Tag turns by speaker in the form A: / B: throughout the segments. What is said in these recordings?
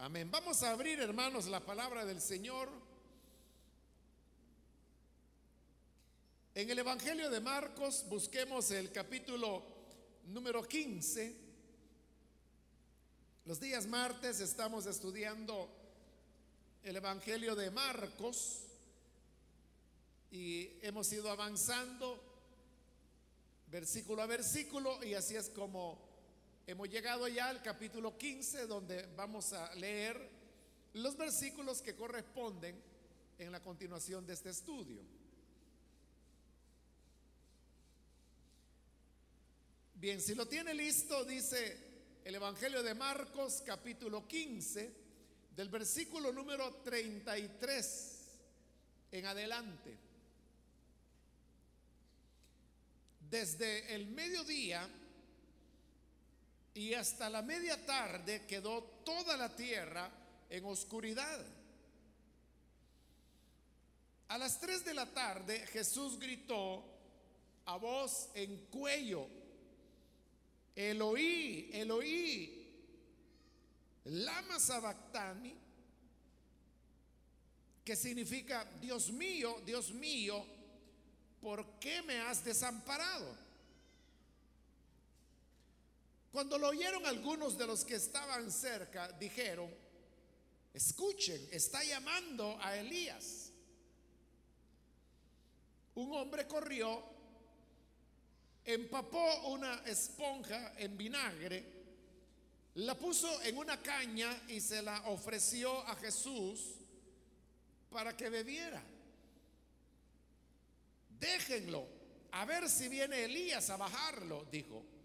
A: Amén. Vamos a abrir, hermanos, la palabra del Señor. En el Evangelio de Marcos busquemos el capítulo número 15. Los días martes estamos estudiando el Evangelio de Marcos y hemos ido avanzando versículo a versículo y así es como hemos llegado ya al capítulo 15 donde vamos a leer los versículos que corresponden en la continuación de este estudio. Bien, si lo tiene listo, dice el Evangelio de Marcos capítulo 15, del versículo número 33 en adelante. Desde el mediodía y hasta la media tarde quedó toda la tierra en oscuridad. A las 3 de la tarde Jesús gritó a voz en cuello, Eloí, Eloí, lama sabactani, que significa, Dios mío, Dios mío, ¿por qué me has desamparado? Cuando lo oyeron algunos de los que estaban cerca, dijeron, escuchen, está llamando a Elías. Un hombre corrió, empapó una esponja en vinagre, la puso en una caña y se la ofreció a Jesús para que bebiera. Déjenlo, a ver si viene Elías a bajarlo, dijo.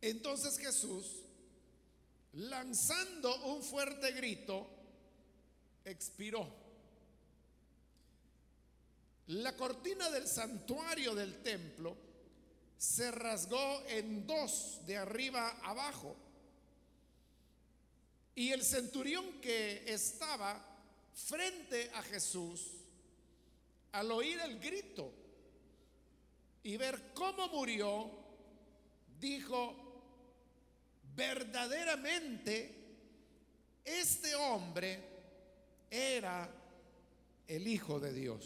A: Entonces Jesús, lanzando un fuerte grito, expiró. La cortina del santuario del templo se rasgó en dos de arriba abajo. Y el centurión que estaba frente a Jesús, al oír el grito y ver cómo murió, dijo, verdaderamente este hombre era el Hijo de Dios.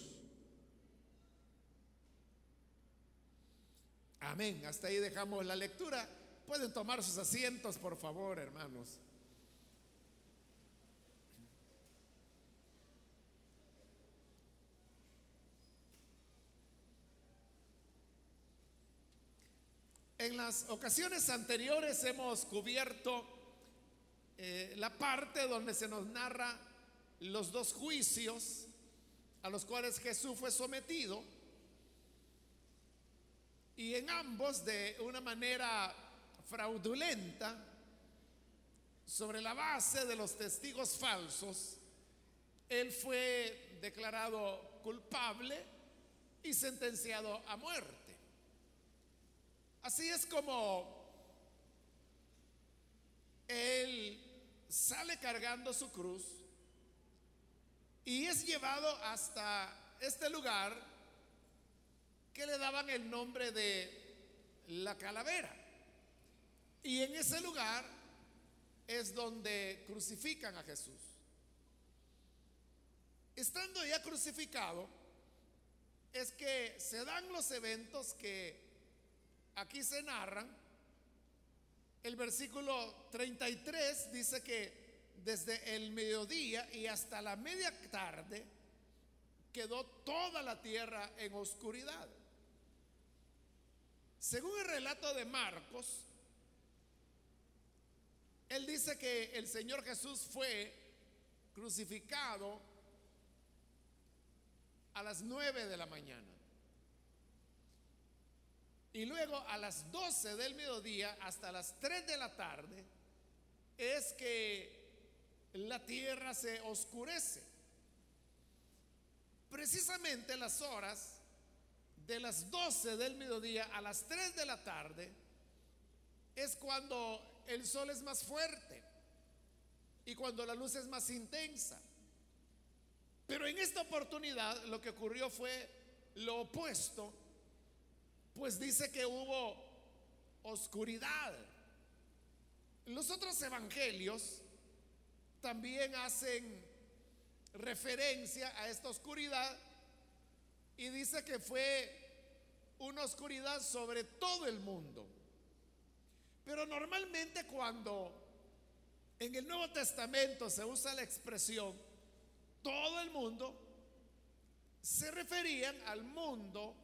A: Amén. Hasta ahí dejamos la lectura. Pueden tomar sus asientos, por favor, hermanos. En las ocasiones anteriores hemos cubierto eh, la parte donde se nos narra los dos juicios a los cuales Jesús fue sometido y en ambos de una manera fraudulenta, sobre la base de los testigos falsos, él fue declarado culpable y sentenciado a muerte. Así es como él sale cargando su cruz y es llevado hasta este lugar que le daban el nombre de la calavera. Y en ese lugar es donde crucifican a Jesús. Estando ya crucificado, es que se dan los eventos que aquí se narran. El versículo 33 dice que desde el mediodía y hasta la media tarde quedó toda la tierra en oscuridad. Según el relato de Marcos, él dice que el Señor Jesús fue crucificado a las nueve de la mañana. Y luego a las 12 del mediodía hasta las 3 de la tarde es que la tierra se oscurece. Precisamente las horas de las 12 del mediodía a las 3 de la tarde es cuando el sol es más fuerte y cuando la luz es más intensa. Pero en esta oportunidad lo que ocurrió fue lo opuesto, pues dice que hubo oscuridad. Los otros evangelios también hacen referencia a esta oscuridad y dice que fue una oscuridad sobre todo el mundo. Pero normalmente cuando en el Nuevo Testamento se usa la expresión todo el mundo, se referían al mundo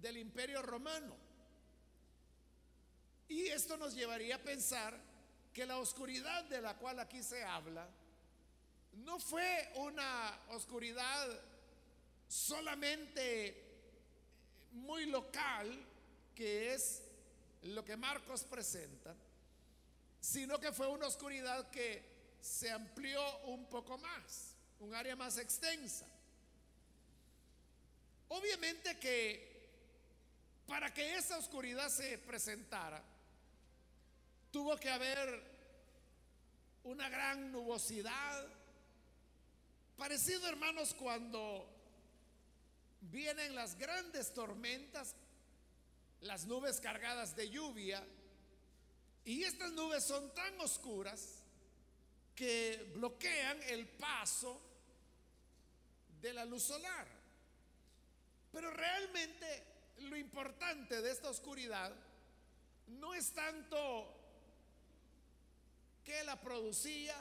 A: del imperio romano. Y esto nos llevaría a pensar que la oscuridad de la cual aquí se habla no fue una oscuridad solamente muy local, que es lo que Marcos presenta, sino que fue una oscuridad que se amplió un poco más, un área más extensa. Obviamente que para que esa oscuridad se presentara, tuvo que haber una gran nubosidad. Parecido, hermanos, cuando vienen las grandes tormentas, las nubes cargadas de lluvia, y estas nubes son tan oscuras que bloquean el paso de la luz solar. Pero realmente lo importante de esta oscuridad no es tanto que la producía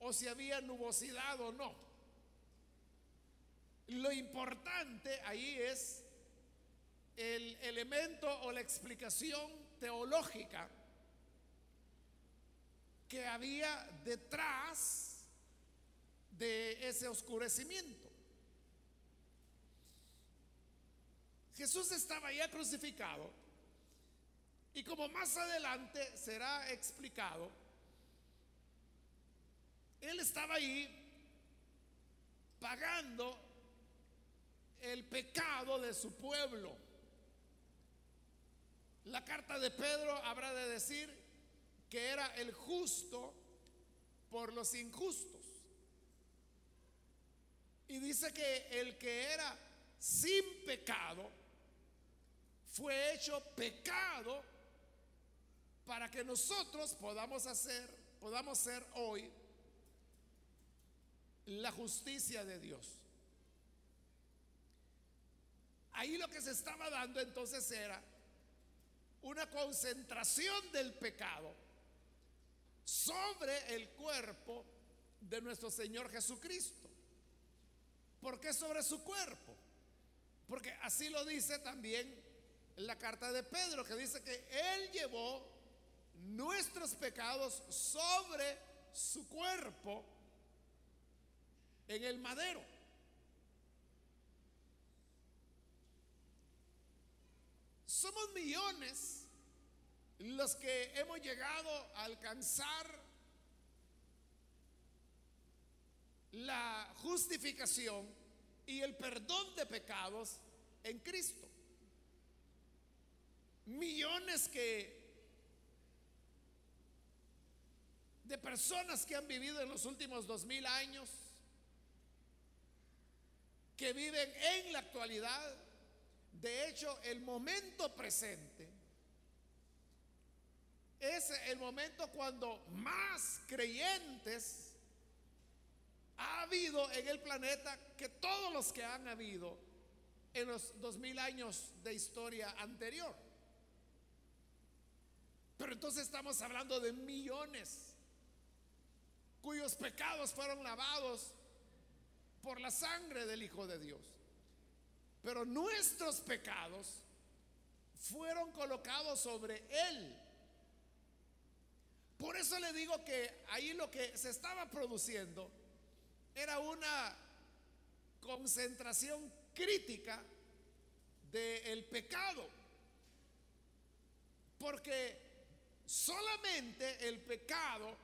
A: o si había nubosidad o no. Lo importante ahí es el elemento o la explicación teológica que había detrás de ese oscurecimiento. Jesús estaba ya crucificado y como más adelante será explicado, él estaba ahí pagando el pecado de su pueblo. La carta de Pedro habrá de decir que era el justo por los injustos. Y dice que el que era sin pecado fue hecho pecado para que nosotros podamos hacer, podamos ser hoy la justicia de Dios. Ahí lo que se estaba dando entonces era una concentración del pecado sobre el cuerpo de nuestro Señor Jesucristo. ¿Por qué sobre su cuerpo? Porque así lo dice también la carta de Pedro, que dice que Él llevó nuestros pecados sobre su cuerpo en el madero. Somos millones los que hemos llegado a alcanzar la justificación y el perdón de pecados en Cristo. Millones que de personas que han vivido en los últimos dos mil años que viven en la actualidad. De hecho, el momento presente es el momento cuando más creyentes ha habido en el planeta que todos los que han habido en los dos mil años de historia anterior. Pero entonces estamos hablando de millones cuyos pecados fueron lavados por la sangre del Hijo de Dios. Pero nuestros pecados fueron colocados sobre Él. Por eso le digo que ahí lo que se estaba produciendo era una concentración crítica del pecado. Porque solamente el pecado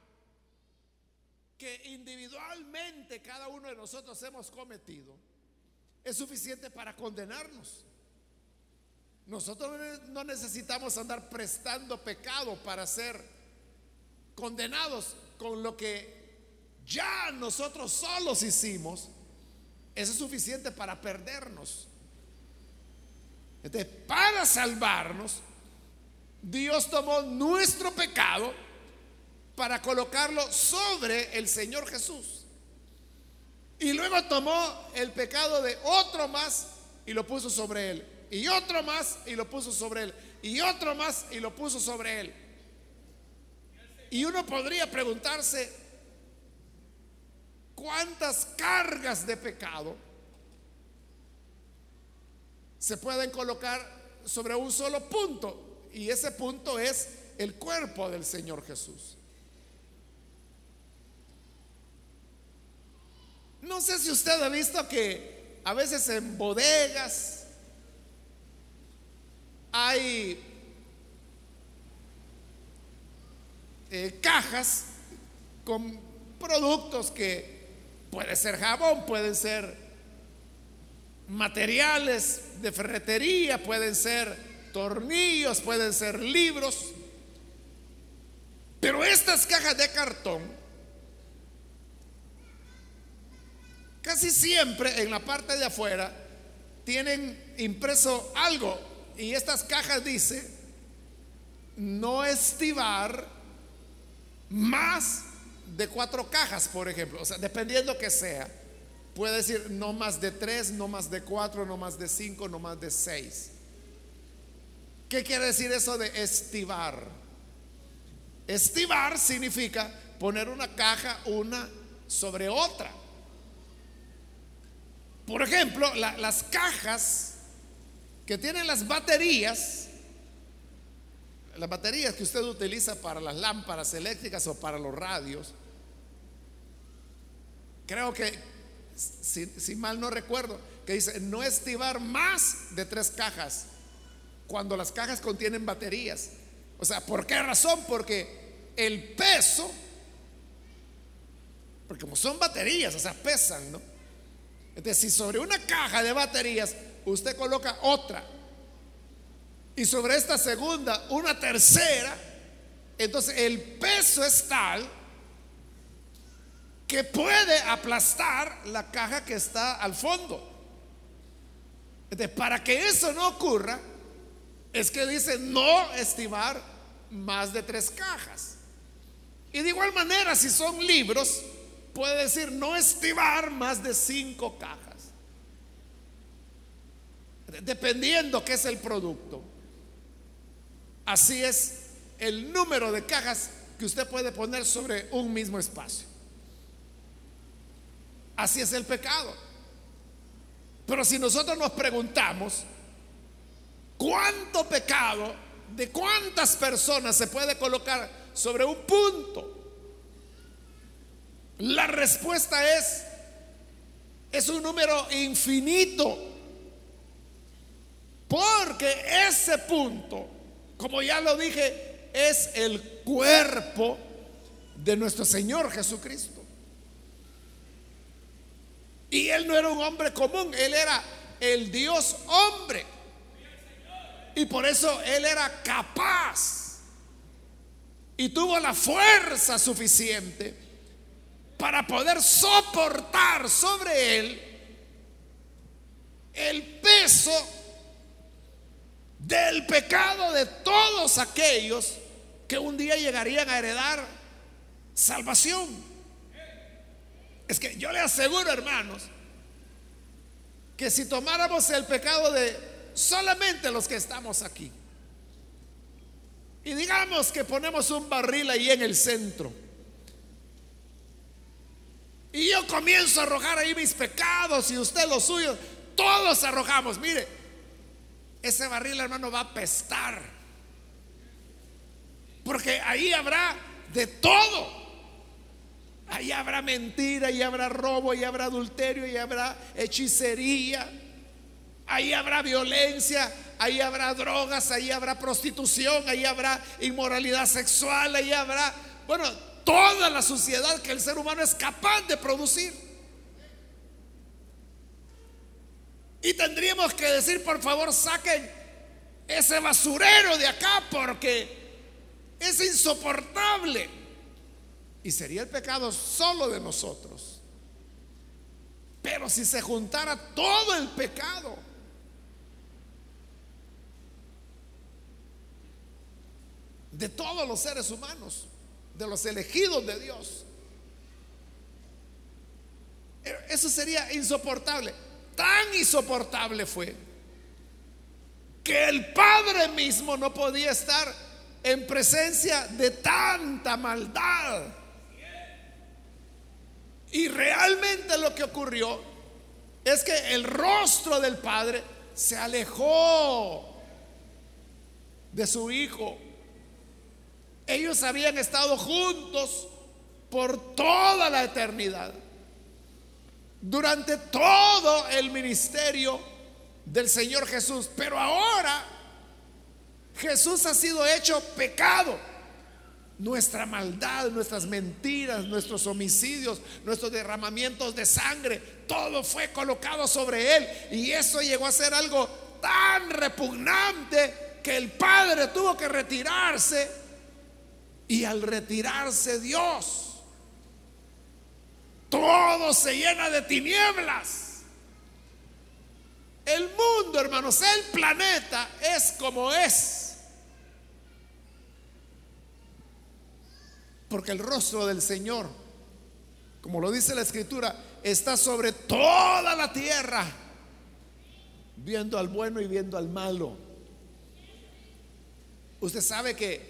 A: que individualmente cada uno de nosotros hemos cometido es suficiente para condenarnos. Nosotros no necesitamos andar prestando pecado para ser condenados con lo que ya nosotros solos hicimos. Eso es suficiente para perdernos. Entonces, para salvarnos, Dios tomó nuestro pecado para colocarlo sobre el Señor Jesús. Y luego tomó el pecado de otro más y lo puso sobre él. Y otro más y lo puso sobre él. Y otro más y lo puso sobre él. Y uno podría preguntarse, ¿cuántas cargas de pecado se pueden colocar sobre un solo punto? Y ese punto es el cuerpo del Señor Jesús. No sé si usted ha visto que a veces en bodegas hay eh, cajas con productos que puede ser jabón, pueden ser materiales de ferretería, pueden ser tornillos, pueden ser libros. Pero estas cajas de cartón Casi siempre en la parte de afuera tienen impreso algo y estas cajas dice no estivar más de cuatro cajas, por ejemplo. O sea, dependiendo que sea, puede decir no más de tres, no más de cuatro, no más de cinco, no más de seis. ¿Qué quiere decir eso de estivar? Estivar significa poner una caja una sobre otra. Por ejemplo, las cajas que tienen las baterías, las baterías que usted utiliza para las lámparas eléctricas o para los radios, creo que, si, mal no recuerdo, que dice no estivar más de tres cajas cuando las cajas contienen baterías. O sea, ¿por qué razón? Porque el peso, porque como son baterías, o sea, pesan, ¿no? Entonces, si sobre una caja de baterías usted coloca otra y sobre esta segunda una tercera, entonces el peso es tal que puede aplastar la caja que está al fondo. Entonces, para que eso no ocurra, es que dice no estimar más de tres cajas. Y de igual manera, si son libros, puede decir no estimar más de cinco cajas. Dependiendo qué es el producto. Así es el número de cajas que usted puede poner sobre un mismo espacio. Así es el pecado. Pero si nosotros nos preguntamos, ¿cuánto pecado de cuántas personas se puede colocar sobre un punto? La respuesta es, es un número infinito. Porque ese punto, como ya lo dije, es el cuerpo de nuestro Señor Jesucristo. Y él no era un hombre común, él era el Dios hombre. Y por eso él era capaz y tuvo la fuerza suficiente para poder soportar sobre él el peso del pecado de todos aquellos que un día llegarían a heredar salvación. Es que yo le aseguro, hermanos, que si tomáramos el pecado de solamente los que estamos aquí, y digamos que ponemos un barril ahí en el centro, y yo comienzo a arrojar ahí mis pecados y usted los suyos. Todos arrojamos. Mire, ese barril, hermano, va a pestar. Porque ahí habrá de todo. Ahí habrá mentira, ahí habrá robo, ahí habrá adulterio, ahí habrá hechicería, ahí habrá violencia, ahí habrá drogas, ahí habrá prostitución, ahí habrá inmoralidad sexual, ahí habrá, bueno, toda la suciedad que el ser humano es capaz de producir. Y tendríamos que decir, por favor, saquen ese basurero de acá porque es insoportable. Y sería el pecado solo de nosotros. Pero si se juntara todo el pecado, de todos los seres humanos, de los elegidos de Dios. Eso sería insoportable. Tan insoportable fue que el Padre mismo no podía estar en presencia de tanta maldad. Y realmente lo que ocurrió es que el rostro del Padre se alejó de su Hijo. Ellos habían estado juntos por toda la eternidad. Durante todo el ministerio del Señor Jesús. Pero ahora Jesús ha sido hecho pecado. Nuestra maldad, nuestras mentiras, nuestros homicidios, nuestros derramamientos de sangre, todo fue colocado sobre él. Y eso llegó a ser algo tan repugnante que el Padre tuvo que retirarse. Y al retirarse Dios, todo se llena de tinieblas. El mundo, hermanos, el planeta es como es. Porque el rostro del Señor, como lo dice la escritura, está sobre toda la tierra, viendo al bueno y viendo al malo. Usted sabe que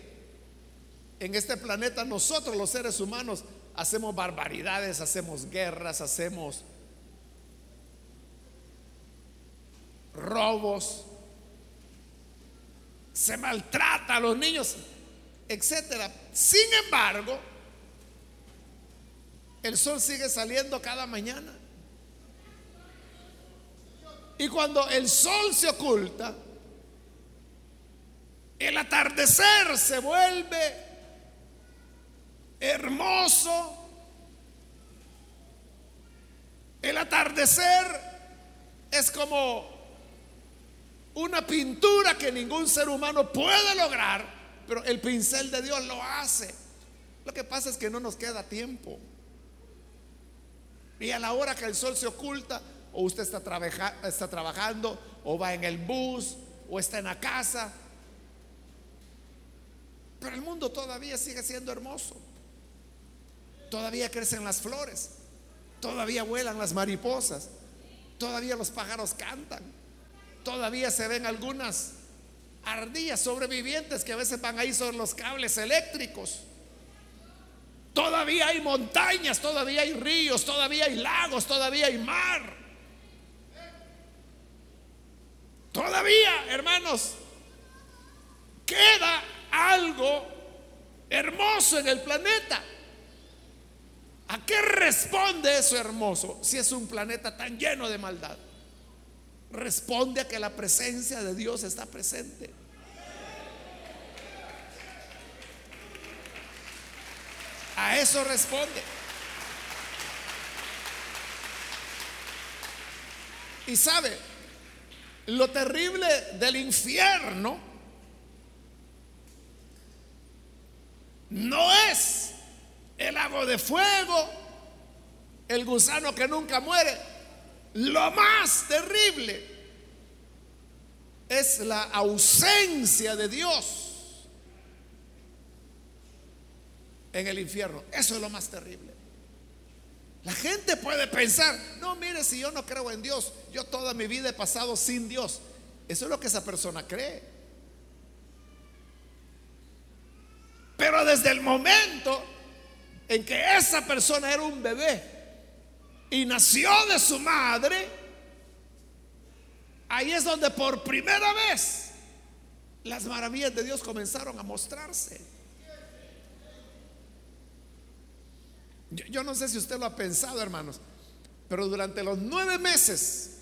A: en este planeta nosotros los seres humanos hacemos barbaridades, hacemos guerras, hacemos robos, se maltrata a los niños, etcétera. Sin embargo, el sol sigue saliendo cada mañana. Y cuando el sol se oculta, el atardecer se vuelve hermoso. El atardecer es como una pintura que ningún ser humano puede lograr, pero el pincel de Dios lo hace. Lo que pasa es que no nos queda tiempo. Y a la hora que el sol se oculta, o usted está, está trabajando, o va en el bus, o está en la casa. Pero el mundo todavía sigue siendo hermoso. Todavía crecen las flores. Todavía vuelan las mariposas. Todavía los pájaros cantan. Todavía se ven algunas ardillas sobrevivientes que a veces van ahí sobre los cables eléctricos. Todavía hay montañas, todavía hay ríos, todavía hay lagos, todavía hay mar. Todavía, hermanos, queda algo hermoso en el planeta. ¿A qué responde eso hermoso si es un planeta tan lleno de maldad? responde a que la presencia de Dios está presente. A eso responde. Y sabe, lo terrible del infierno no es el lago de fuego, el gusano que nunca muere, lo más terrible es la ausencia de Dios en el infierno. Eso es lo más terrible. La gente puede pensar, no, mire, si yo no creo en Dios, yo toda mi vida he pasado sin Dios. Eso es lo que esa persona cree. Pero desde el momento en que esa persona era un bebé, y nació de su madre, ahí es donde por primera vez las maravillas de Dios comenzaron a mostrarse. Yo, no sé si usted lo ha pensado, hermanos, pero durante los nueve meses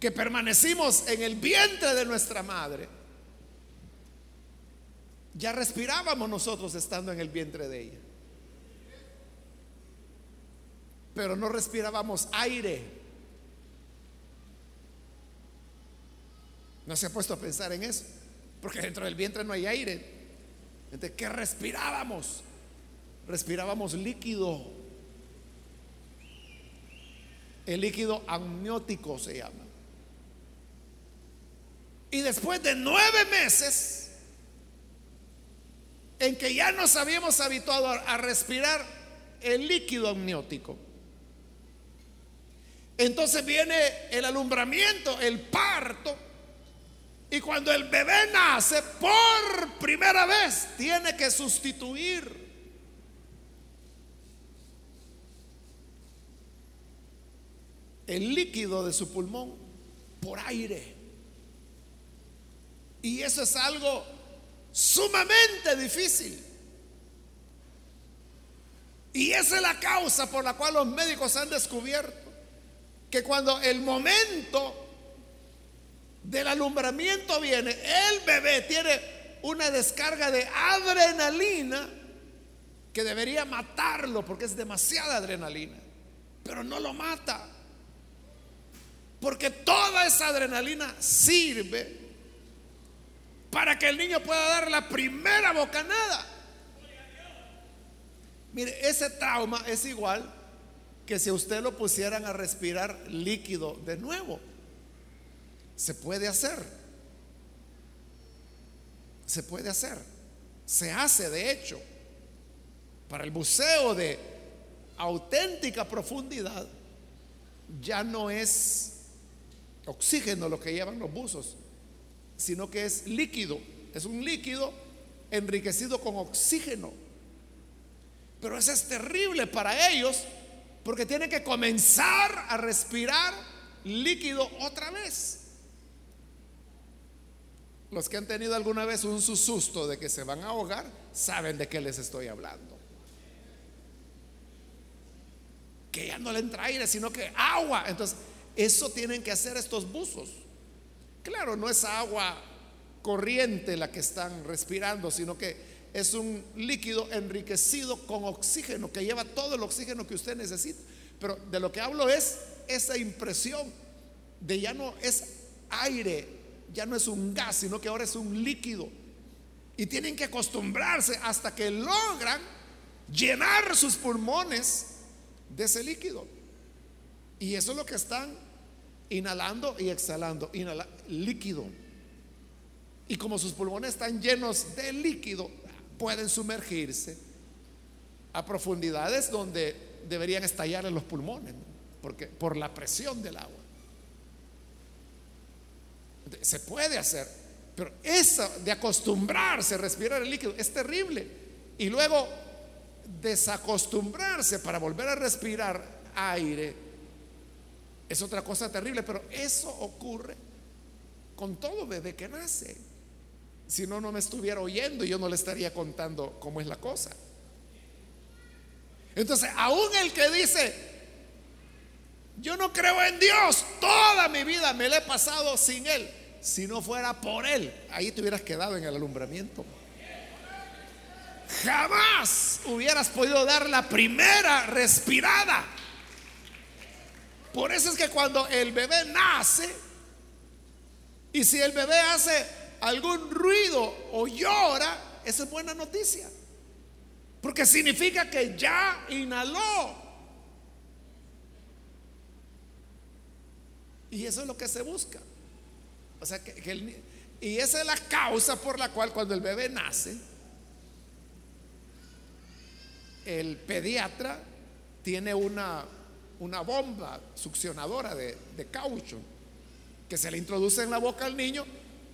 A: que permanecimos en el vientre de nuestra madre, ya respirábamos nosotros estando en el vientre de ella. Pero no respirábamos aire. ¿No se ha puesto a pensar en eso? Porque dentro del vientre no hay aire. Entonces, ¿qué respirábamos? Respirábamos líquido. El líquido amniótico se llama. Y después de nueve meses, en que ya nos habíamos habituado a respirar el líquido amniótico. Entonces viene el alumbramiento, el parto. Y cuando el bebé nace, por primera vez, tiene que sustituir el líquido de su pulmón por aire. Y eso es algo sumamente difícil. Y esa es la causa por la cual los médicos han descubierto que cuando el momento del alumbramiento viene, el bebé tiene una descarga de adrenalina que debería matarlo porque es demasiada adrenalina, pero no lo mata. Porque toda esa adrenalina sirve para que el niño pueda dar la primera bocanada. Mire, ese trauma es igual que si usted lo pusieran a respirar líquido de nuevo. Se puede hacer. Se puede hacer. Se hace, de hecho. Para el buceo de auténtica profundidad, ya no es oxígeno lo que llevan los buzos, sino que es líquido. Es un líquido enriquecido con oxígeno. Pero eso es terrible para ellos porque tienen que comenzar a respirar líquido otra vez. Los que han tenido alguna vez un susto de que se van a ahogar saben de qué les estoy hablando. Que ya no le entra aire, sino que agua. Entonces, eso tienen que hacer estos buzos. Claro, no es agua corriente la que están respirando, sino que es un líquido enriquecido con oxígeno, que lleva todo el oxígeno que usted necesita. Pero de lo que hablo es esa impresión de ya no es aire, ya no es un gas, sino que ahora es un líquido. Y tienen que acostumbrarse hasta que logran llenar sus pulmones de ese líquido. Y eso es lo que están inhalando y exhalando, líquido. Y como sus pulmones están llenos de líquido, pueden sumergirse a profundidades donde deberían estallar en los pulmones, porque por la presión del agua. Se puede hacer, pero eso de acostumbrarse a respirar el líquido es terrible. Y luego desacostumbrarse para volver a respirar aire es otra cosa terrible, pero eso ocurre con todo bebé que nace. Si no, no me estuviera oyendo y yo no le estaría contando cómo es la cosa. Entonces, aún el que dice, yo no creo en Dios, toda mi vida me la he pasado sin Él. Si no fuera por Él, ahí te hubieras quedado en el alumbramiento. Jamás hubieras podido dar la primera respirada. Por eso es que cuando el bebé nace, y si el bebé hace algún ruido o llora, esa es buena noticia. Porque significa que ya inhaló. Y eso es lo que se busca. O sea, que, y esa es la causa por la cual cuando el bebé nace, el pediatra tiene una una bomba succionadora de, caucho que se le introduce en la boca al niño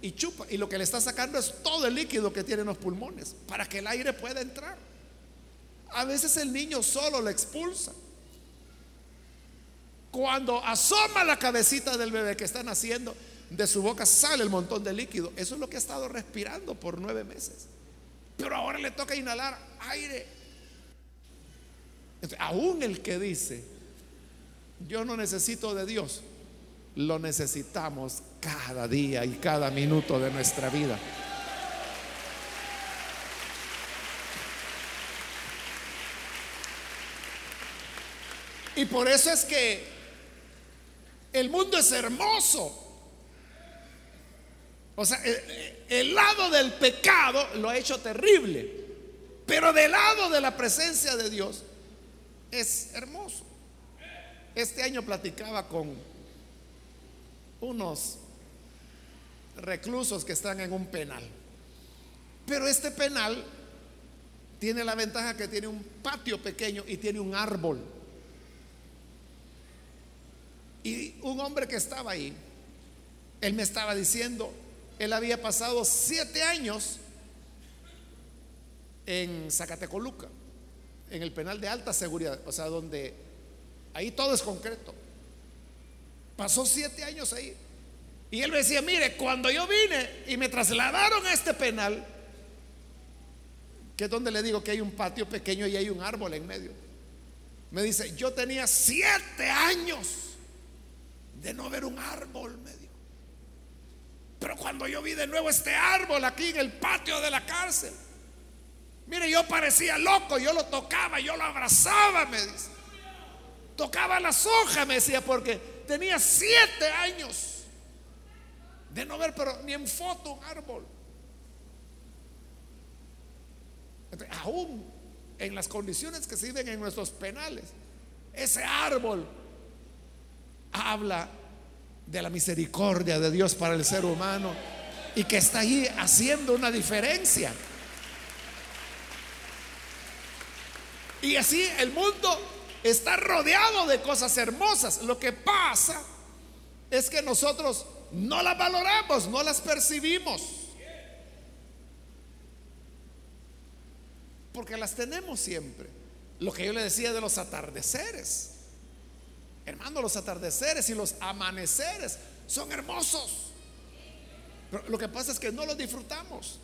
A: y chupa. Y lo que le está sacando es todo el líquido que tienen los pulmones para que el aire pueda entrar. A veces el niño solo lo expulsa. Cuando asoma la cabecita del bebé que está naciendo, de su boca sale el montón de líquido. Eso es lo que ha estado respirando por nueve meses. Pero ahora le toca inhalar aire. aún el que dice, yo no necesito de Dios, lo necesitamos cada día y cada minuto de nuestra vida. Y por eso es que el mundo es hermoso. O sea, el, lado del pecado lo ha hecho terrible, pero del lado de la presencia de Dios es hermoso. Este año platicaba con unos reclusos que están en un penal. Pero este penal tiene la ventaja que tiene un patio pequeño y tiene un árbol. Y un hombre que estaba ahí, él me estaba diciendo, él había pasado siete años en Zacatecoluca, en el penal de alta seguridad, o sea, donde ahí todo es concreto. Pasó siete años ahí. Y él me decía, mire, cuando yo vine y me trasladaron a este penal, que es donde le digo que hay un patio pequeño y hay un árbol en medio, me dice, yo tenía siete años de no ver un árbol, me dijo. Pero cuando yo vi de nuevo este árbol aquí en el patio de la cárcel, mire, yo parecía loco, yo lo tocaba, yo lo abrazaba, me dice. Tocaba las hojas, me decía, porque tenía siete años de no ver, pero ni en foto un árbol. aún en las condiciones que se viven en nuestros penales, ese árbol habla de la misericordia de Dios para el ser humano y que está ahí haciendo una diferencia. Y así el mundo está rodeado de cosas hermosas. Lo que pasa es que nosotros no las valoramos, no las percibimos. Porque las tenemos siempre. Lo que yo le decía de los atardeceres. Hermano, los atardeceres y los amaneceres son hermosos. Pero lo que pasa es que no los disfrutamos.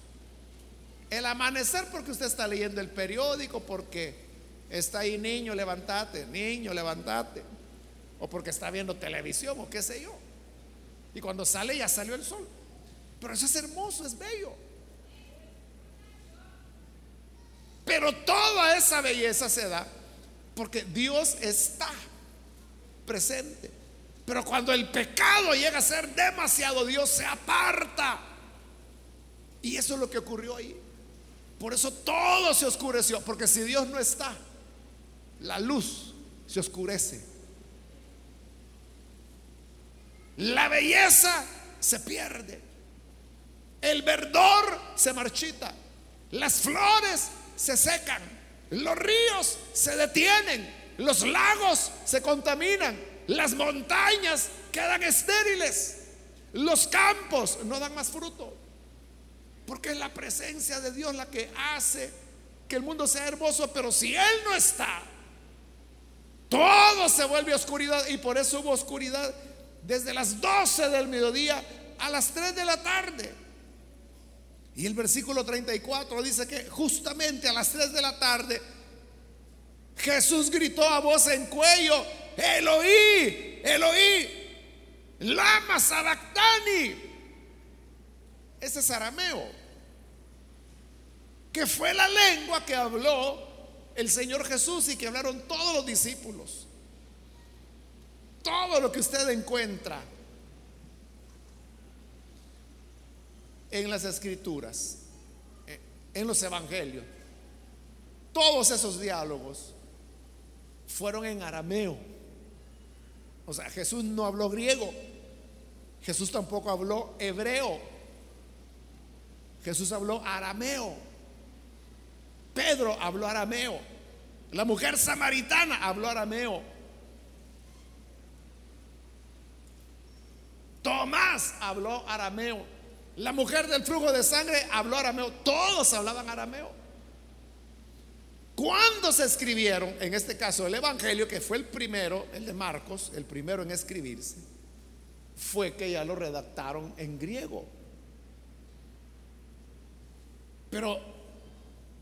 A: El amanecer porque usted está leyendo el periódico, porque está ahí niño, levantate, niño, levantate. O porque está viendo televisión o qué sé yo. Y cuando sale ya salió el sol. Pero eso es hermoso, es bello. Pero toda esa belleza se da porque Dios está presente. Pero cuando el pecado llega a ser demasiado, Dios se aparta. Y eso es lo que ocurrió ahí. Por eso todo se oscureció. Porque si Dios no está, la luz se oscurece. La belleza se pierde. El verdor se marchita. Las flores se secan. Los ríos se detienen. Los lagos se contaminan. Las montañas quedan estériles. Los campos no dan más fruto. Porque es la presencia de Dios la que hace que el mundo sea hermoso. Pero si Él no está, todo se vuelve oscuridad. Y por eso hubo oscuridad desde las 12 del mediodía a las 3 de la tarde. Y el versículo 34 dice que justamente a las 3 de la tarde Jesús gritó a voz en cuello, Eloí, Eloí, lama sabactani. Ese es arameo, que fue la lengua que habló el Señor Jesús y que hablaron todos los discípulos todo lo que usted encuentra en las escrituras, en los evangelios, todos esos diálogos fueron en arameo. O sea, Jesús no habló griego, Jesús tampoco habló hebreo, Jesús habló arameo, Pedro habló arameo, la mujer samaritana habló arameo. Tomás habló arameo. La mujer del flujo de sangre habló arameo. Todos hablaban arameo. Cuando se escribieron, en este caso el Evangelio, que fue el primero, el de Marcos, el primero en escribirse, fue que ya lo redactaron en griego. Pero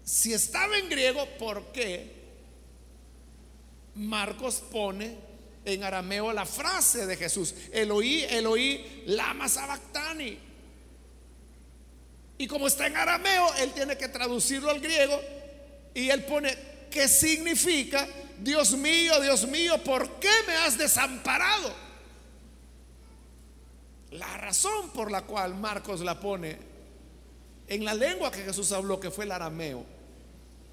A: si estaba en griego, ¿por qué Marcos pone en arameo la frase de Jesús, Eloí, Eloí, lama sabactani. Y como está en arameo, él tiene que traducirlo al griego y él pone, ¿qué significa? Dios mío, Dios mío, ¿por qué me has desamparado? La razón por la cual Marcos la pone en la lengua que Jesús habló, que fue el arameo,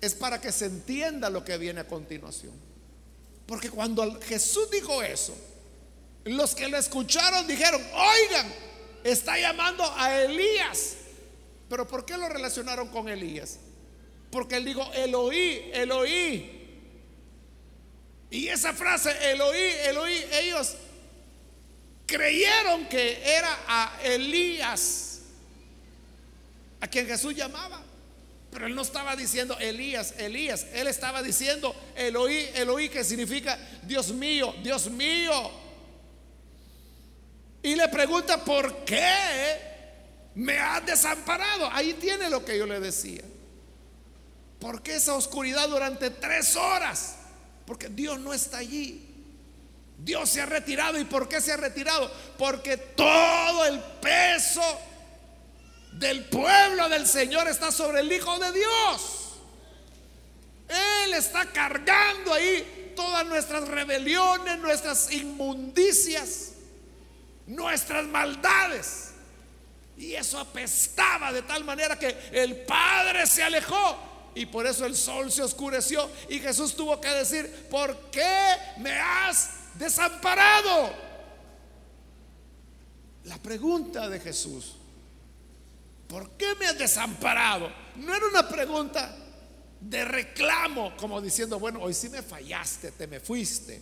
A: es para que se entienda lo que viene a continuación. Porque cuando Jesús dijo eso, los que lo escucharon dijeron, oigan, está llamando a Elías. Pero ¿por qué lo relacionaron con Elías? Porque él dijo, Eloí, Eloí. Y esa frase, Eloí, Eloí, ellos creyeron que era a Elías, a quien Jesús llamaba. Pero él no estaba diciendo Elías, Elías. Él estaba diciendo Eloí, Eloí, que significa Dios mío, Dios mío. Y le pregunta, ¿por qué me has desamparado? Ahí tiene lo que yo le decía. ¿Por qué esa oscuridad durante tres horas? Porque Dios no está allí. Dios se ha retirado. ¿Y por qué se ha retirado? Porque todo el peso del pueblo del Señor está sobre el Hijo de Dios. Él está cargando ahí todas nuestras rebeliones, nuestras inmundicias, nuestras maldades. Y eso apestaba de tal manera que el Padre se alejó. Y por eso el sol se oscureció. Y Jesús tuvo que decir, ¿por qué me has desamparado? La pregunta de Jesús ¿por qué me has desamparado? No era una pregunta de reclamo, como diciendo, bueno, hoy sí me fallaste, te me fuiste.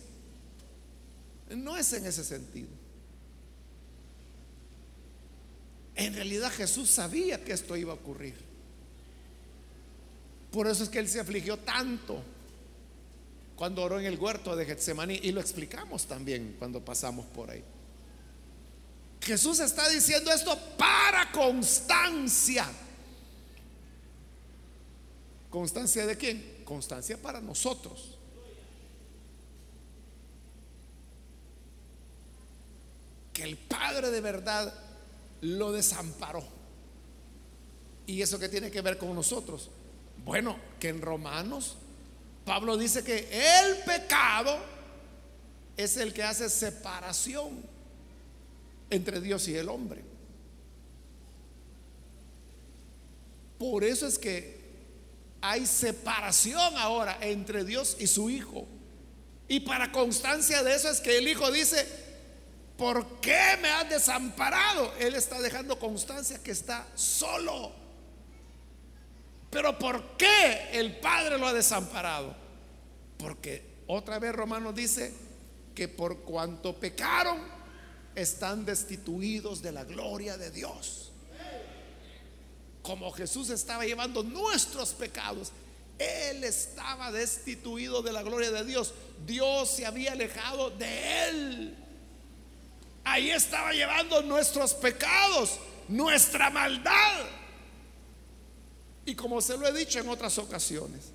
A: No es en ese sentido. En realidad Jesús sabía que esto iba a ocurrir. Por eso es que él se afligió tanto cuando oró en el huerto de Getsemaní y lo explicamos también cuando pasamos por ahí. Jesús está diciendo esto para constancia. ¿Constancia de quién? Constancia para nosotros. Que el Padre de verdad lo desamparó. ¿Y eso qué tiene que ver con nosotros? Bueno, que en Romanos Pablo dice que el pecado es el que hace separación entre Dios y el hombre. Por eso es que hay separación ahora entre Dios y su Hijo. Y para constancia de eso es que el Hijo dice, ¿por qué me has desamparado? Él está dejando constancia que está solo. Pero ¿por qué el Padre lo ha desamparado? Porque otra vez Romanos dice que por cuanto pecaron, están destituidos de la gloria de Dios. Como Jesús estaba llevando nuestros pecados, Él estaba destituido de la gloria de Dios. Dios se había alejado de Él. Ahí estaba llevando nuestros pecados, nuestra maldad. Y como se lo he dicho en otras ocasiones,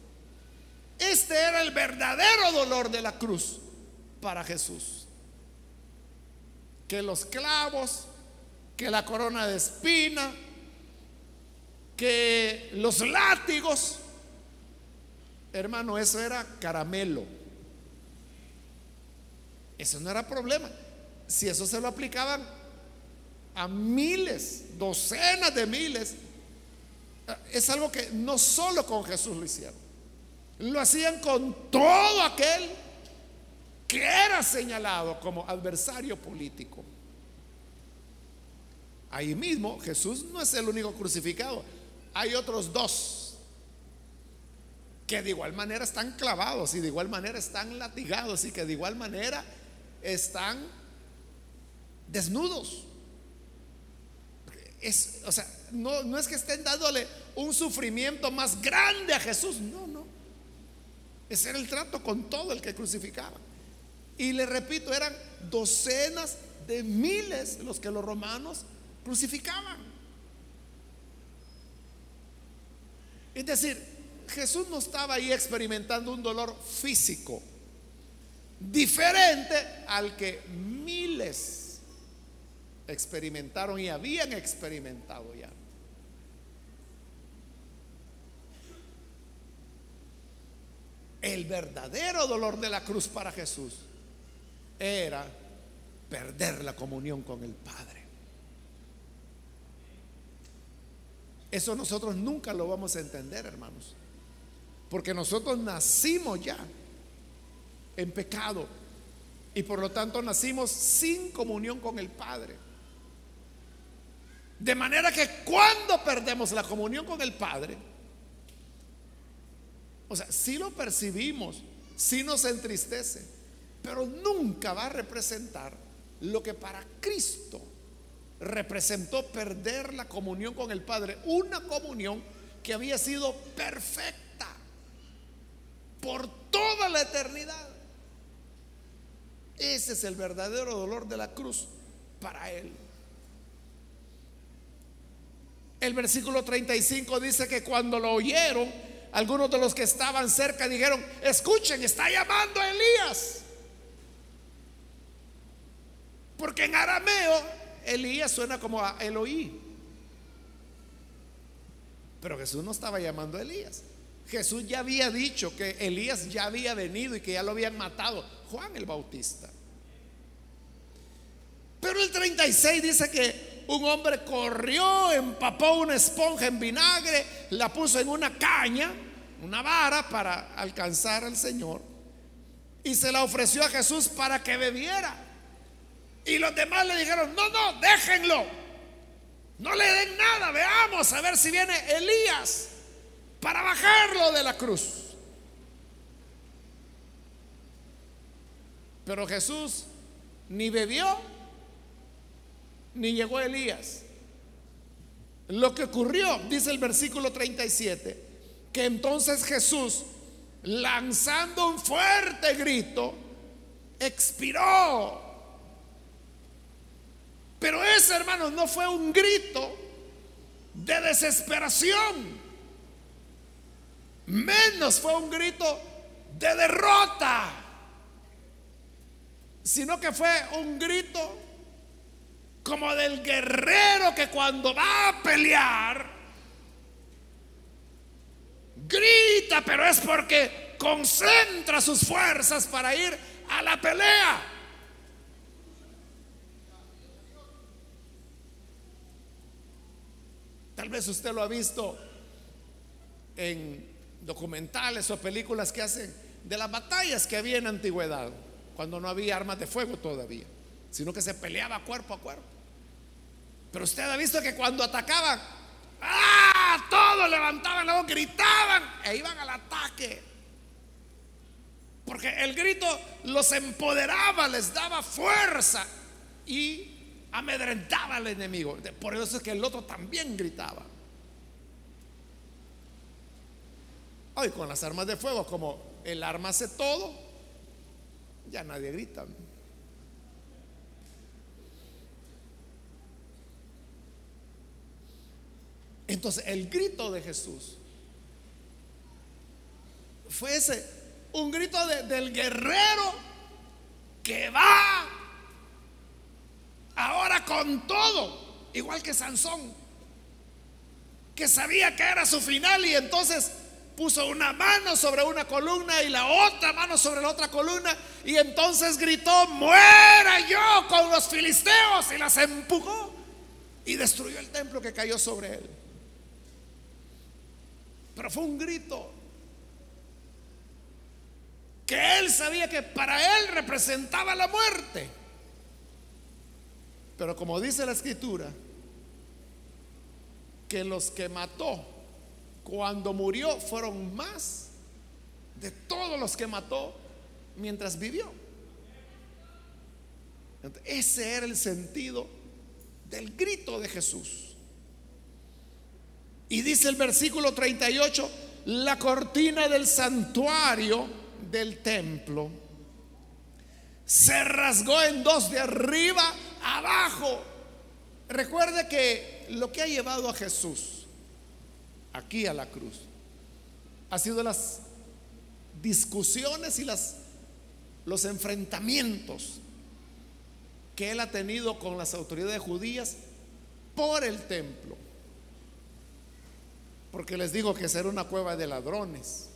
A: este era el verdadero dolor de la cruz para Jesús que los clavos, que la corona de espina, que los látigos. Hermano, eso era caramelo. Eso no era problema. Si eso se lo aplicaban a miles, docenas de miles, es algo que no solo con Jesús lo hicieron. Lo hacían con todo aquel que era señalado como adversario político. Ahí mismo Jesús no es el único crucificado. Hay otros dos que de igual manera están clavados y de igual manera están latigados y que de igual manera están desnudos. Es, o sea, no, no es que estén dándole un sufrimiento más grande a Jesús, no, no. Ese era el trato con todo el que crucificaba. Y le repito, eran docenas de miles los que los romanos crucificaban. Es decir, Jesús no estaba ahí experimentando un dolor físico diferente al que miles experimentaron y habían experimentado ya. El verdadero dolor de la cruz para Jesús era perder la comunión con el Padre. Eso nosotros nunca lo vamos a entender, hermanos. Porque nosotros nacimos ya en pecado y por lo tanto nacimos sin comunión con el Padre. De manera que cuando perdemos la comunión con el Padre, O sea, sí lo percibimos, sí nos entristece, pero nunca va a representar lo que para Cristo representó perder la comunión con el Padre, una comunión que había sido perfecta por toda la eternidad. Ese es el verdadero dolor de la cruz para él. El versículo 35 dice que cuando lo oyeron, algunos de los que estaban cerca dijeron, escuchen, está llamando a Elías. Porque en arameo Elías suena como a Eloí. Pero Jesús no estaba llamando a Elías. Jesús ya había dicho que Elías ya había venido y que ya lo habían matado. Juan el Bautista. Pero el 36 dice que un hombre corrió, empapó una esponja en vinagre, la puso en una caña, una vara para alcanzar al Señor y se la ofreció a Jesús para que bebiera. Y los demás le dijeron, no, no, déjenlo. No le den nada, veamos a ver si viene Elías para bajarlo de la cruz. Pero Jesús ni bebió ni llegó Elías. Lo que ocurrió, dice el versículo 37, que entonces Jesús, lanzando un fuerte grito, expiró. Pero ese, hermano, no fue un grito de desesperación. Menos fue un grito de derrota. Sino que fue un grito como del guerrero que cuando va a pelear, grita, pero es porque concentra sus fuerzas para ir a la pelea. Tal vez usted lo ha visto en documentales o películas que hacen de las batallas que había en antigüedad, cuando no había armas de fuego todavía, sino que se peleaba cuerpo a cuerpo. Pero usted ha visto que cuando atacaban, ¡ah! Todos levantaban la voz, gritaban e iban al ataque. Porque el grito los empoderaba, les daba fuerza y amedrentaba al enemigo. Por eso es que el otro también gritaba. Hoy con las armas de fuego, como el arma hace todo, ya nadie grita. Entonces el grito de Jesús fue ese, un grito del guerrero que va ahora con todo, igual que Sansón, que sabía que era su final y entonces puso una mano sobre una columna y la otra mano sobre la otra columna y entonces gritó, muera yo con los filisteos y las empujó y destruyó el templo que cayó sobre él. Pero fue un grito que él sabía que para él representaba la muerte. Pero como dice la escritura, que los que mató cuando murió fueron más de todos los que mató mientras vivió. Ese era el sentido del grito de Jesús. Y dice el versículo 38, la cortina del santuario del templo se rasgó en dos de arriba abajo. Recuerde que lo que ha llevado a Jesús aquí a la cruz ha sido las discusiones y las, los enfrentamientos que él ha tenido con las autoridades judías por el templo. Porque les digo que será una cueva de ladrones.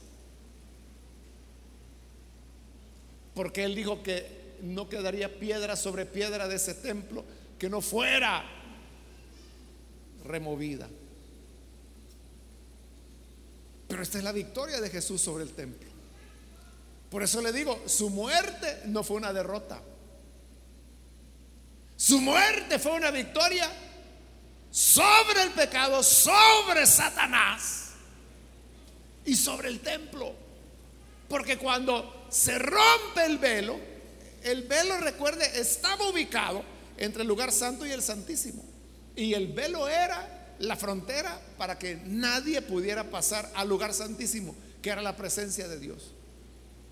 A: Porque él dijo que no quedaría piedra sobre piedra de ese templo que no fuera removida. Pero esta es la victoria de Jesús sobre el templo. Por eso le digo, su muerte no fue una derrota. Su muerte fue una victoria sobre el pecado, sobre Satanás. y sobre el templo. Porque cuando se rompe el velo, el velo, recuerde, estaba ubicado entre el lugar santo y el santísimo. Y el velo era la frontera para que nadie pudiera pasar al lugar santísimo, que era la presencia de Dios.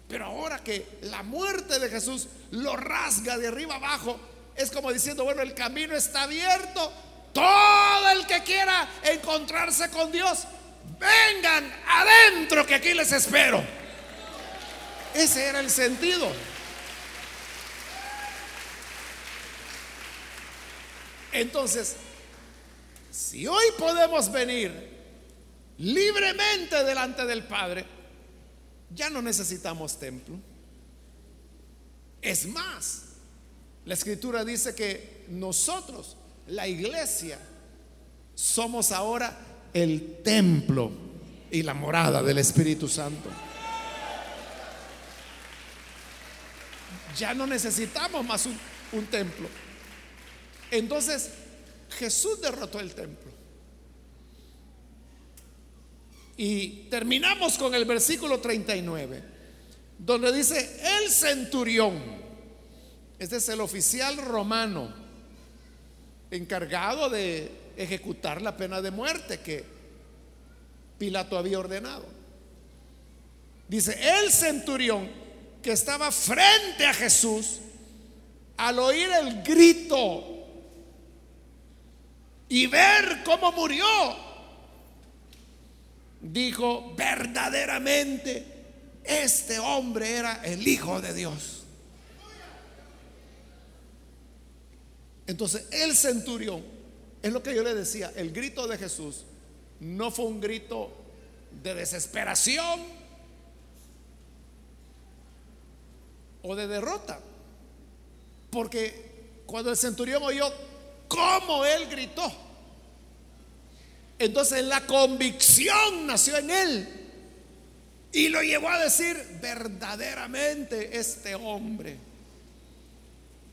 A: Pero ahora que la muerte de Jesús lo rasga de arriba abajo, es como diciendo, bueno, el camino está abierto. Todo el que quiera encontrarse con Dios, vengan adentro que aquí les espero. Ese era el sentido. Entonces, si hoy podemos venir libremente delante del Padre, ya no necesitamos templo. Es más, la escritura dice que nosotros, la iglesia, somos ahora el templo y la morada del Espíritu Santo. Ya no necesitamos más un, templo. Entonces, Jesús derrotó el templo. Y terminamos con el versículo 39, donde dice, el centurión, este es el oficial romano, encargado de ejecutar la pena de muerte que Pilato había ordenado. Dice, el centurión que estaba frente a Jesús, al oír el grito y ver cómo murió, dijo, verdaderamente, este hombre era el Hijo de Dios. Entonces, el centurión, es lo que yo le decía, el grito de Jesús no fue un grito de desesperación o de derrota, porque cuando el centurión oyó cómo él gritó, entonces la convicción nació en él y lo llevó a decir, verdaderamente este hombre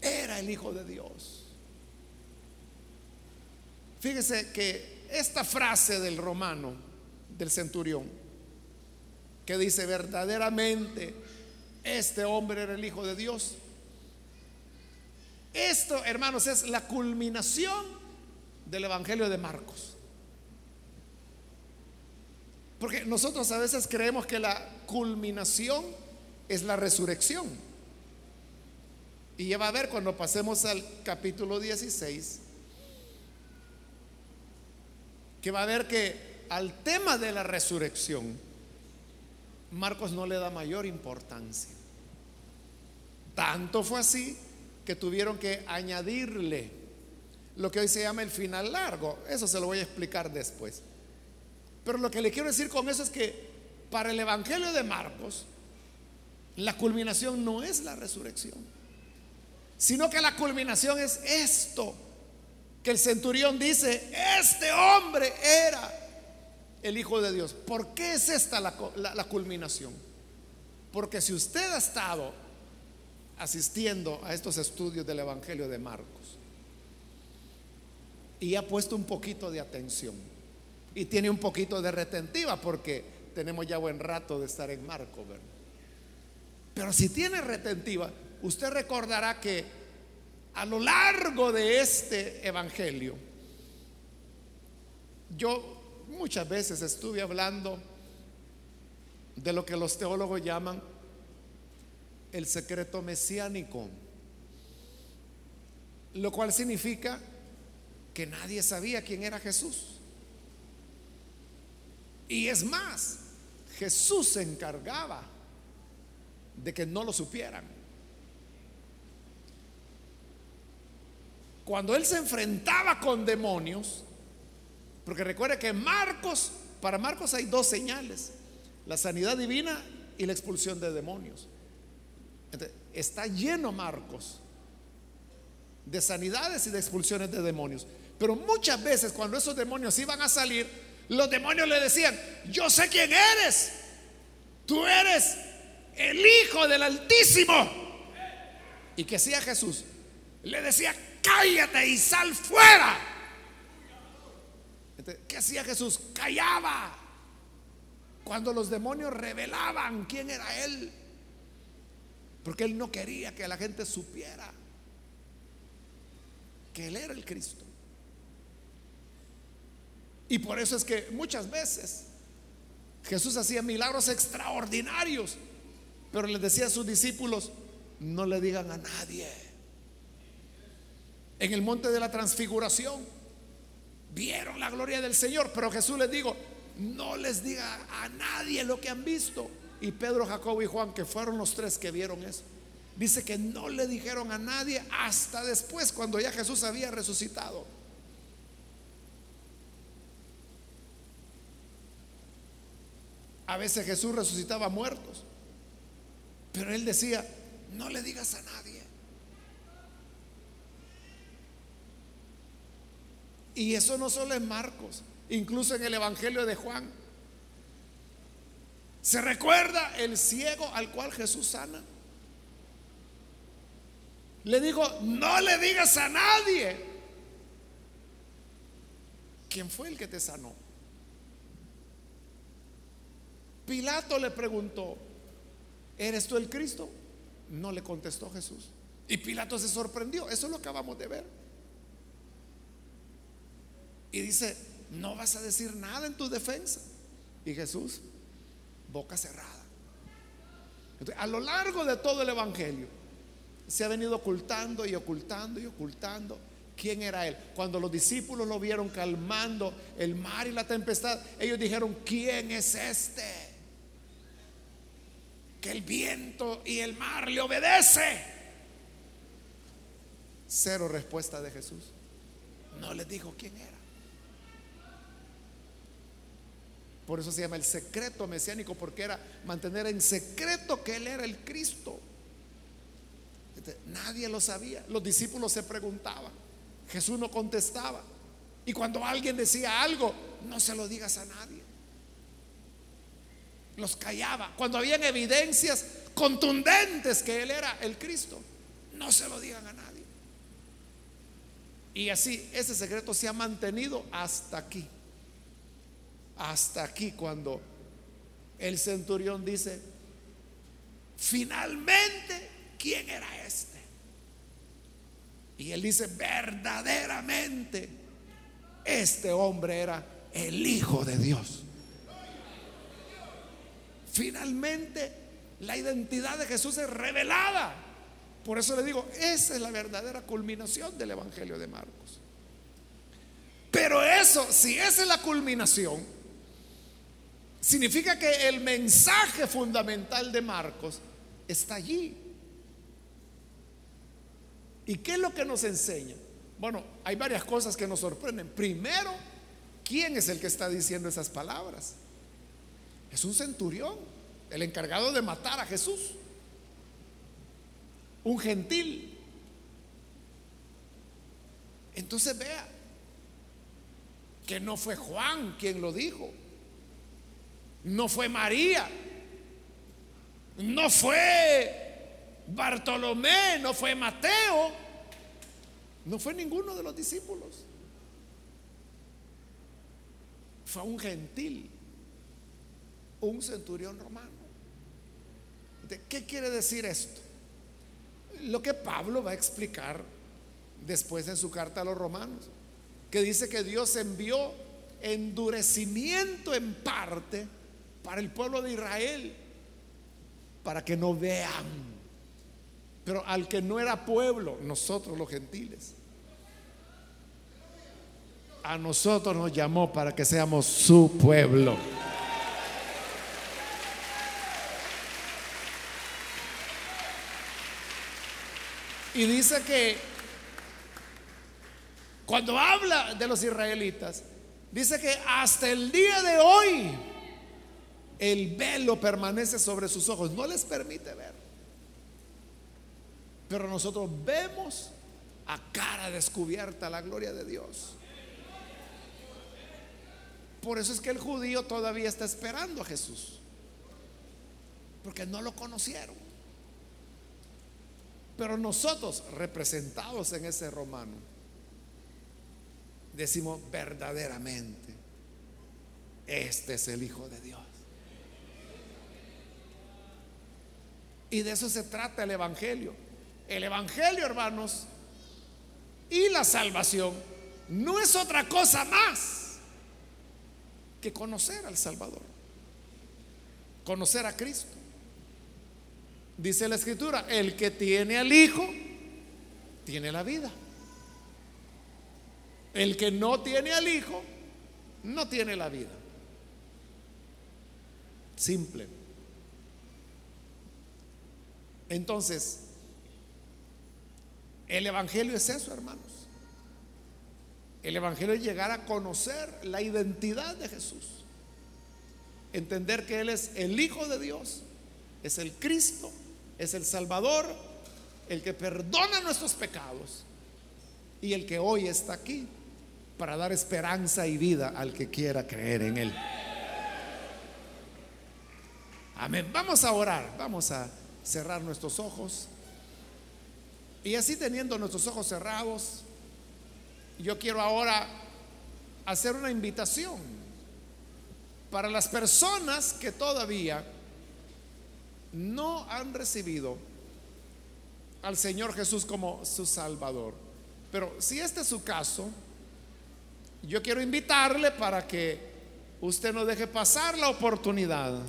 A: era el Hijo de Dios. Fíjese que esta frase del romano, del centurión, que dice verdaderamente este hombre era el Hijo de Dios, esto, hermanos, es la culminación del Evangelio de Marcos. Porque nosotros a veces creemos que la culminación es la resurrección. Y ya va a ver cuando pasemos al capítulo 16, que va a ver que al tema de la resurrección, Marcos no le da mayor importancia. Tanto fue así que tuvieron que añadirle lo que hoy se llama el final largo. Eso se lo voy a explicar después. Pero lo que le quiero decir con eso es que para el Evangelio de Marcos, la culminación no es la resurrección, sino que la culminación es esto, que el centurión dice, este hombre era el Hijo de Dios. ¿Por qué es esta la, la culminación? Porque si usted ha estado asistiendo a estos estudios del Evangelio de Marcos. Y ha puesto un poquito de atención, y tiene un poquito de retentiva porque tenemos ya buen rato de estar en Marco, Pero si tiene retentiva, usted recordará que a lo largo de este evangelio, yo muchas veces estuve hablando de lo que los teólogos llaman el secreto mesiánico, lo cual significa que nadie sabía quién era Jesús. Y es más, Jesús se encargaba de que no lo supieran. Cuando él se enfrentaba con demonios, porque recuerde que Marcos, para Marcos hay dos señales, la sanidad divina y la expulsión de demonios. Está lleno Marcos de sanidades y de expulsiones de demonios. Pero muchas veces cuando esos demonios iban a salir, los demonios le decían, yo sé quién eres. Tú eres el Hijo del Altísimo. ¿Y que hacía Jesús? Le decía, cállate y sal fuera. ¿Qué hacía Jesús? Callaba. cuando los demonios revelaban quién era Él. Porque Él no quería que la gente supiera que Él era el Cristo. Y por eso es que muchas veces Jesús hacía milagros extraordinarios, pero les decía a sus discípulos, no le digan a nadie. En el monte de la transfiguración vieron la gloria del Señor, pero Jesús les dijo, no les diga a nadie lo que han visto. Y Pedro, Jacobo y Juan, que fueron los tres que vieron eso, dice que no le dijeron a nadie hasta después, cuando ya Jesús había resucitado. A veces Jesús resucitaba muertos, pero él decía, no le digas a nadie. Y eso no solo en Marcos, incluso en el Evangelio de Juan. ¿Se recuerda el ciego al cual Jesús sana? Le digo, no le digas a nadie. ¿Quién fue el que te sanó? Pilato le preguntó, ¿eres tú el Cristo? No le contestó Jesús. Y Pilato se sorprendió. Eso lo acabamos de ver. Y dice, no vas a decir nada en tu defensa. Y Jesús, boca cerrada. a lo largo de todo el Evangelio, se ha venido ocultando y ocultando y ocultando quién era él. Cuando los discípulos lo vieron calmando el mar y la tempestad, ellos dijeron, ¿quién es este? Que el viento y el mar le obedece. Cero respuesta de Jesús. No les dijo quién era. Por eso se llama el secreto mesiánico, porque era mantener en secreto que Él era el Cristo. Este, nadie lo sabía. Los discípulos se preguntaban. Jesús no contestaba. Y cuando alguien decía algo, no se lo digas a nadie. Los callaba. Cuando habían evidencias contundentes que Él era el Cristo, no se lo digan a nadie. Y así ese secreto se ha mantenido hasta aquí. Hasta aquí cuando el centurión dice, finalmente, ¿quién era este? Y él dice, verdaderamente, este hombre era el Hijo de Dios. Finalmente, la identidad de Jesús es revelada. Por eso le digo, esa es la verdadera culminación del Evangelio de Marcos. Pero eso, si esa es la culminación, Significa que el mensaje fundamental de Marcos está allí. ¿Y qué es lo que nos enseña? Bueno, hay varias cosas que nos sorprenden. Primero, ¿quién es el que está diciendo esas palabras? Es un centurión, el encargado de matar a Jesús. Un gentil. Entonces vea que no fue Juan quien lo dijo no fue María, no fue Bartolomé, no fue Mateo, no fue ninguno de los discípulos. Fue un gentil, un centurión romano. ¿Qué quiere decir esto? Lo que Pablo va a explicar después en su carta a los romanos, que dice que Dios envió endurecimiento en parte para el pueblo de Israel, para que no vean. Pero al que no era pueblo, nosotros los gentiles, a nosotros nos llamó para que seamos su pueblo. Y dice que cuando habla de los israelitas, dice que hasta el día de hoy el velo permanece sobre sus ojos, no les permite ver. Pero nosotros vemos a cara descubierta la gloria de Dios. Por eso es que el judío todavía está esperando a Jesús. Porque no lo conocieron. Pero nosotros, representados en ese romano, decimos verdaderamente, este es el Hijo de Dios. Y de eso se trata el Evangelio. El Evangelio, hermanos, y la salvación no es otra cosa más que conocer al Salvador. Conocer a Cristo. Dice la Escritura, el que tiene al Hijo, tiene la vida. El que no tiene al Hijo, no tiene la vida. Simple. Entonces, el Evangelio es eso, hermanos. El Evangelio es llegar a conocer la identidad de Jesús. Entender que Él es el Hijo de Dios, es el Cristo, es el Salvador, el que perdona nuestros pecados y el que hoy está aquí para dar esperanza y vida al que quiera creer en Él. Amén. Vamos a orar, vamos a cerrar nuestros ojos. Y así teniendo nuestros ojos cerrados, yo quiero ahora hacer una invitación para las personas que todavía no han recibido al Señor Jesús como su Salvador. Pero si este es su caso, yo quiero invitarle para que usted no deje pasar la oportunidad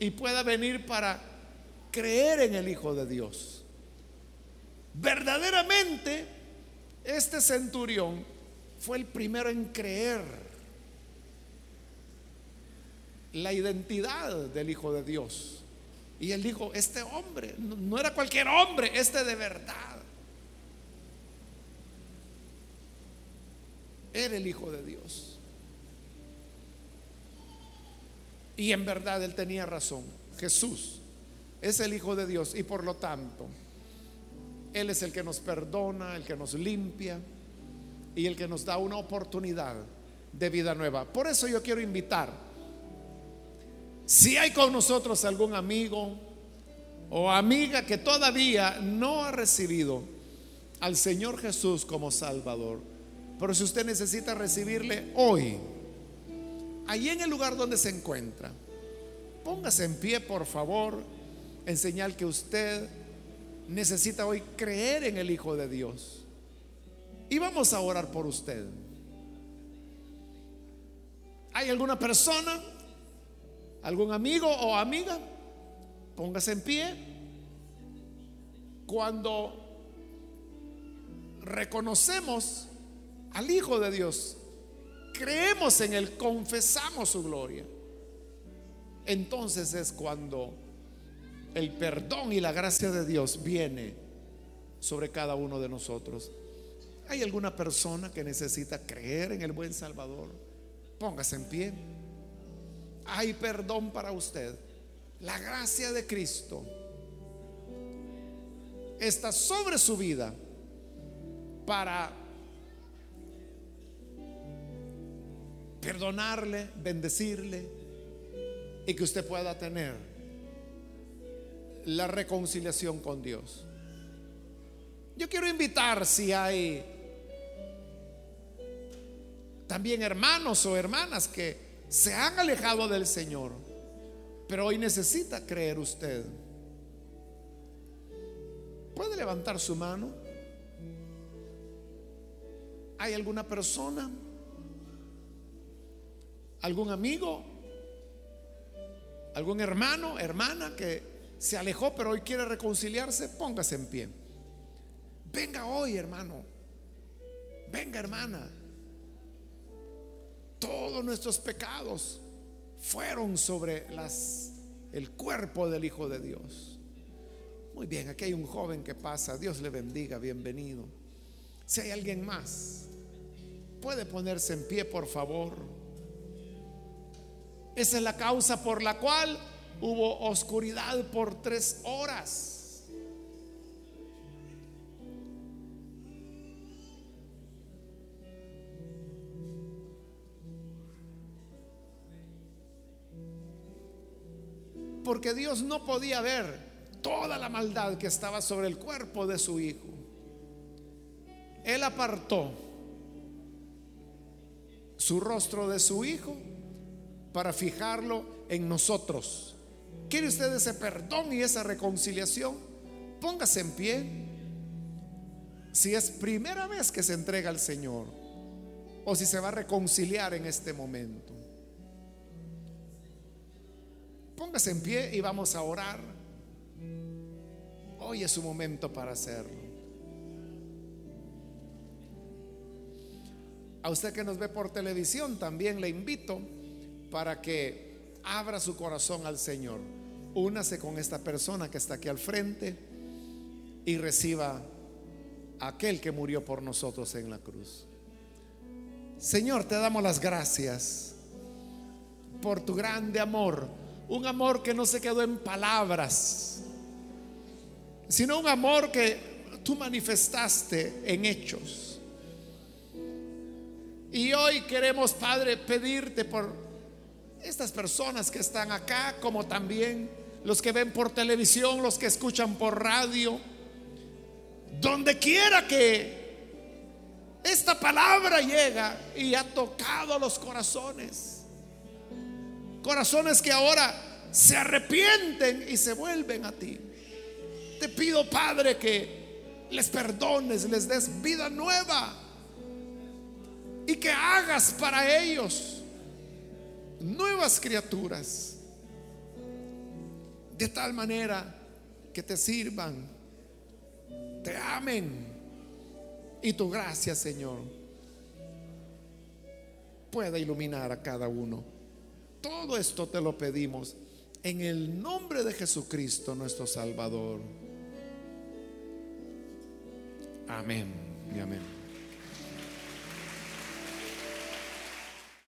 A: y pueda venir para creer en el Hijo de Dios. Verdaderamente, este centurión fue el primero en creer la identidad del Hijo de Dios. Y él dijo, este hombre, no era cualquier hombre, este de verdad. Era el Hijo de Dios. Y en verdad él tenía razón. Jesús es el Hijo de Dios y por lo tanto Él es el que nos perdona, el que nos limpia y el que nos da una oportunidad de vida nueva. Por eso yo quiero invitar, si hay con nosotros algún amigo o amiga que todavía no ha recibido al Señor Jesús como Salvador, pero si usted necesita recibirle hoy, Allí en el lugar donde se encuentra, póngase en pie, por favor, en señal que usted necesita hoy creer en el Hijo de Dios. Y vamos a orar por usted. ¿Hay alguna persona, algún amigo o amiga? Póngase en pie. Cuando reconocemos al Hijo de Dios creemos en Él, confesamos su gloria, entonces es cuando el perdón y la gracia de Dios viene sobre cada uno de nosotros. ¿Hay alguna persona que necesita creer en el buen Salvador? Póngase en pie. Hay perdón para usted. La gracia de Cristo está sobre su vida para perdonarle, bendecirle y que usted pueda tener la reconciliación con Dios. Yo quiero invitar si hay también hermanos o hermanas que se han alejado del Señor, pero hoy necesita creer usted. ¿Puede levantar su mano? ¿Hay alguna persona? Algún amigo, algún hermano, hermana que se alejó pero hoy quiere reconciliarse, póngase en pie. Venga hoy, hermano. Venga, hermana. Todos nuestros pecados fueron sobre las el cuerpo del Hijo de Dios. Muy bien, aquí hay un joven que pasa. Dios le bendiga, bienvenido. Si hay alguien más, puede ponerse en pie, por favor. Esa es la causa por la cual hubo oscuridad por tres horas. Porque Dios no podía ver toda la maldad que estaba sobre el cuerpo de su hijo. Él apartó su rostro de su hijo para fijarlo en nosotros ¿Quiere usted ese perdón y esa reconciliación? Póngase en pie. Si es primera vez que se entrega al Señor o si se va a reconciliar en este momento. Póngase en pie y vamos a orar. Hoy es su momento para hacerlo. A usted que nos ve por televisión también le invito para que abra su corazón al Señor. Únase con esta persona que está aquí al frente y reciba a aquel que murió por nosotros en la cruz. Señor, te damos las gracias por tu grande amor, un amor que no se quedó en palabras, sino un amor que tú manifestaste en hechos. Y hoy queremos, Padre, pedirte por estas personas que están acá, como también los que ven por televisión, los que escuchan por radio, donde quiera que esta palabra llega y ha tocado los corazones, corazones que ahora se arrepienten y se vuelven a ti. Te pido, Padre, que les perdones, les des vida nueva y que hagas para ellos nuevas criaturas de tal manera que te sirvan, te amen y tu gracia, Señor, pueda iluminar a cada uno. Todo esto te lo pedimos en el nombre de Jesucristo, nuestro Salvador. Amén y amén.